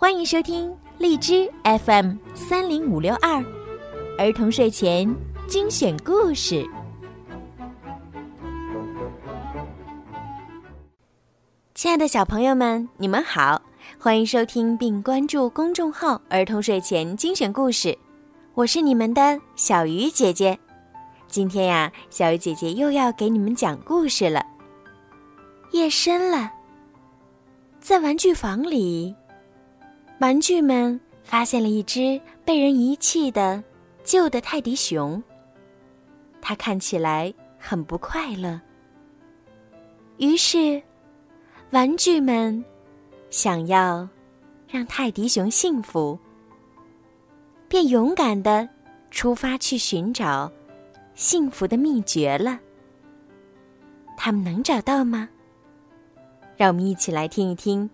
欢迎收听荔枝 FM 三零五六二儿童睡前精选故事。亲爱的小朋友们，你们好，欢迎收听并关注公众号“儿童睡前精选故事”，我是你们的小鱼姐姐。今天呀，小鱼姐姐又要给你们讲故事了。夜深了，在玩具房里，玩具们发现了一只被人遗弃的旧的泰迪熊。它看起来很不快乐。于是，玩具们想要让泰迪熊幸福，便勇敢的出发去寻找幸福的秘诀了。他们能找到吗？让我们一起来听一听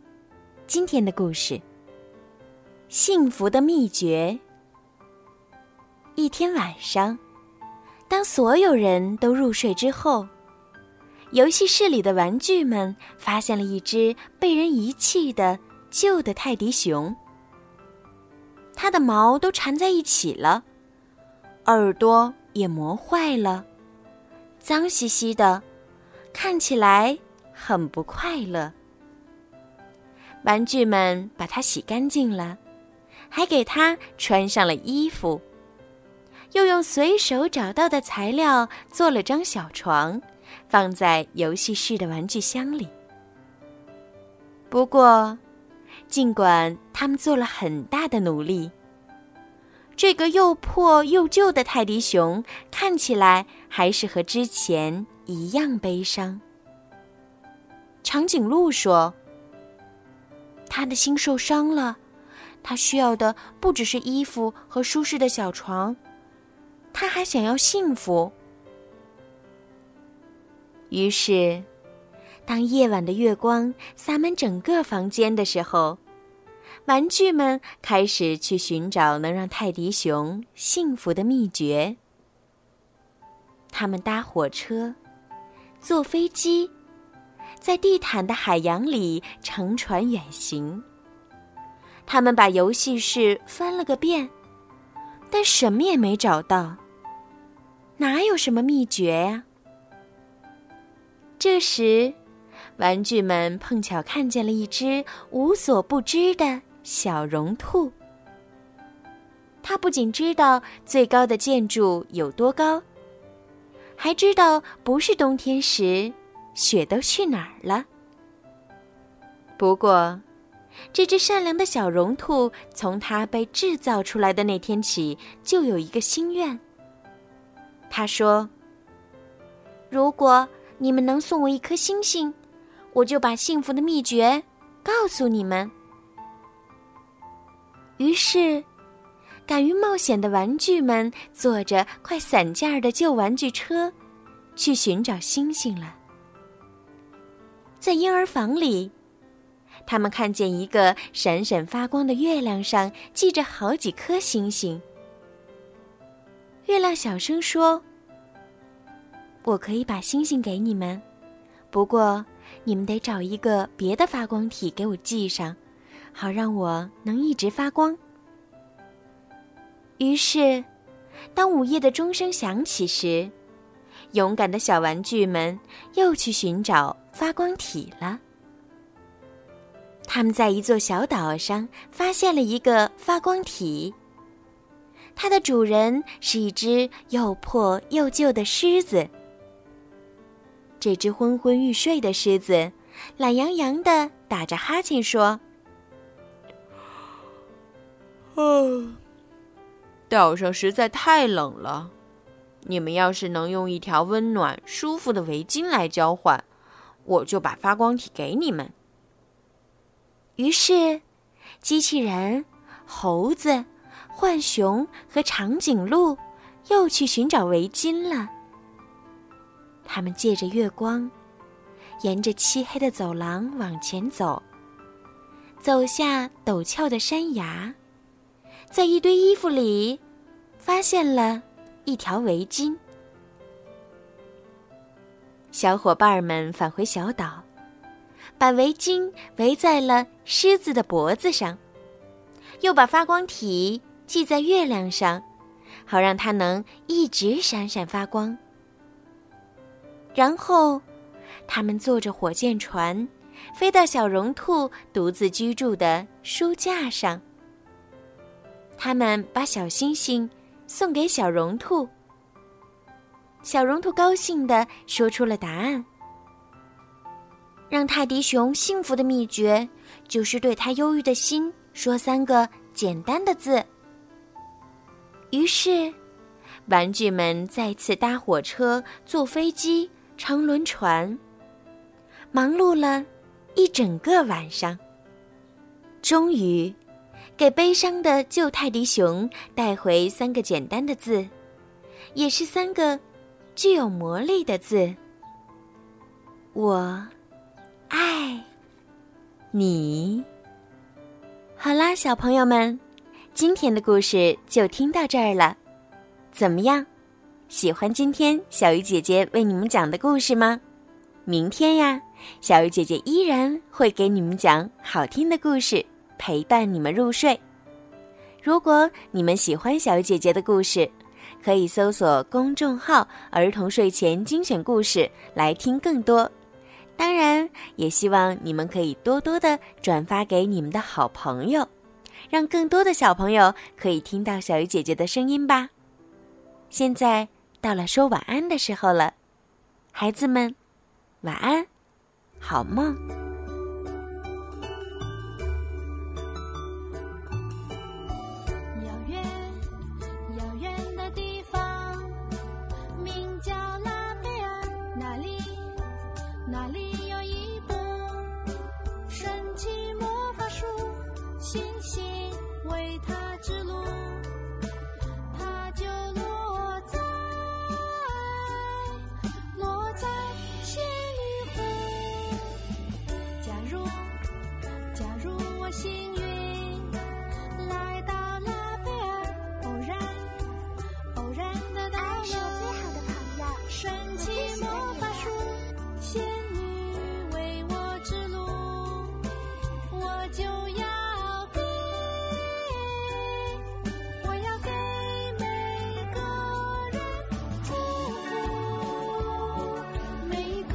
今天的故事。幸福的秘诀。一天晚上，当所有人都入睡之后，游戏室里的玩具们发现了一只被人遗弃的旧的泰迪熊。它的毛都缠在一起了，耳朵也磨坏了，脏兮兮的，看起来。很不快乐。玩具们把它洗干净了，还给它穿上了衣服，又用随手找到的材料做了张小床，放在游戏室的玩具箱里。不过，尽管他们做了很大的努力，这个又破又旧的泰迪熊看起来还是和之前一样悲伤。长颈鹿说：“他的心受伤了，他需要的不只是衣服和舒适的小床，他还想要幸福。”于是，当夜晚的月光洒满整个房间的时候，玩具们开始去寻找能让泰迪熊幸福的秘诀。他们搭火车，坐飞机。在地毯的海洋里乘船远行。他们把游戏室翻了个遍，但什么也没找到。哪有什么秘诀呀？这时，玩具们碰巧看见了一只无所不知的小绒兔。它不仅知道最高的建筑有多高，还知道不是冬天时。雪都去哪儿了？不过，这只善良的小绒兔从它被制造出来的那天起，就有一个心愿。他说：“如果你们能送我一颗星星，我就把幸福的秘诀告诉你们。”于是，敢于冒险的玩具们坐着快散架的旧玩具车，去寻找星星了。在婴儿房里，他们看见一个闪闪发光的月亮上系着好几颗星星。月亮小声说：“我可以把星星给你们，不过你们得找一个别的发光体给我系上，好让我能一直发光。”于是，当午夜的钟声响起时，勇敢的小玩具们又去寻找发光体了。他们在一座小岛上发现了一个发光体，它的主人是一只又破又旧的狮子。这只昏昏欲睡的狮子懒洋洋的打着哈欠说：“啊，岛上实在太冷了。”你们要是能用一条温暖、舒服的围巾来交换，我就把发光体给你们。于是，机器人、猴子、浣熊和长颈鹿又去寻找围巾了。他们借着月光，沿着漆黑的走廊往前走，走下陡峭的山崖，在一堆衣服里，发现了。一条围巾。小伙伴们返回小岛，把围巾围在了狮子的脖子上，又把发光体系在月亮上，好让它能一直闪闪发光。然后，他们坐着火箭船，飞到小绒兔独自居住的书架上。他们把小星星送给小绒兔，小绒兔高兴地说出了答案。让泰迪熊幸福的秘诀，就是对他忧郁的心说三个简单的字。于是，玩具们再次搭火车、坐飞机、乘轮船，忙碌了一整个晚上。终于，给悲伤的旧泰迪熊带回三个简单的字，也是三个具有魔力的字。我。爱你。好啦，小朋友们，今天的故事就听到这儿了。怎么样？喜欢今天小鱼姐姐为你们讲的故事吗？明天呀，小鱼姐姐依然会给你们讲好听的故事，陪伴你们入睡。如果你们喜欢小鱼姐姐的故事，可以搜索公众号“儿童睡前精选故事”来听更多。当然，也希望你们可以多多的转发给你们的好朋友，让更多的小朋友可以听到小鱼姐姐的声音吧。现在到了说晚安的时候了，孩子们，晚安，好梦。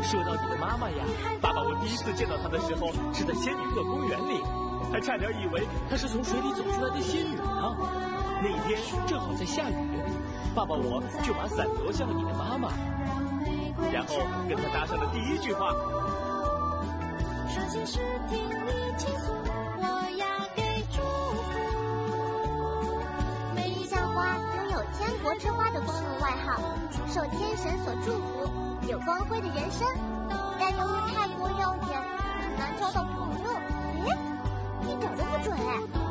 说到你的妈妈呀，爸爸，我第一次见到她的时候是在仙女座公园里，还差点以为她是从水里走出来的仙女呢。那天正好在下雨，爸爸我就把伞夺向了你的妈妈，然后跟她搭上了第一句话。每一校花拥有天国之花的光荣外号，受天神所祝福。有光辉的人生，但由于太过耀眼，很难交到朋友。咦，一点都不准哎！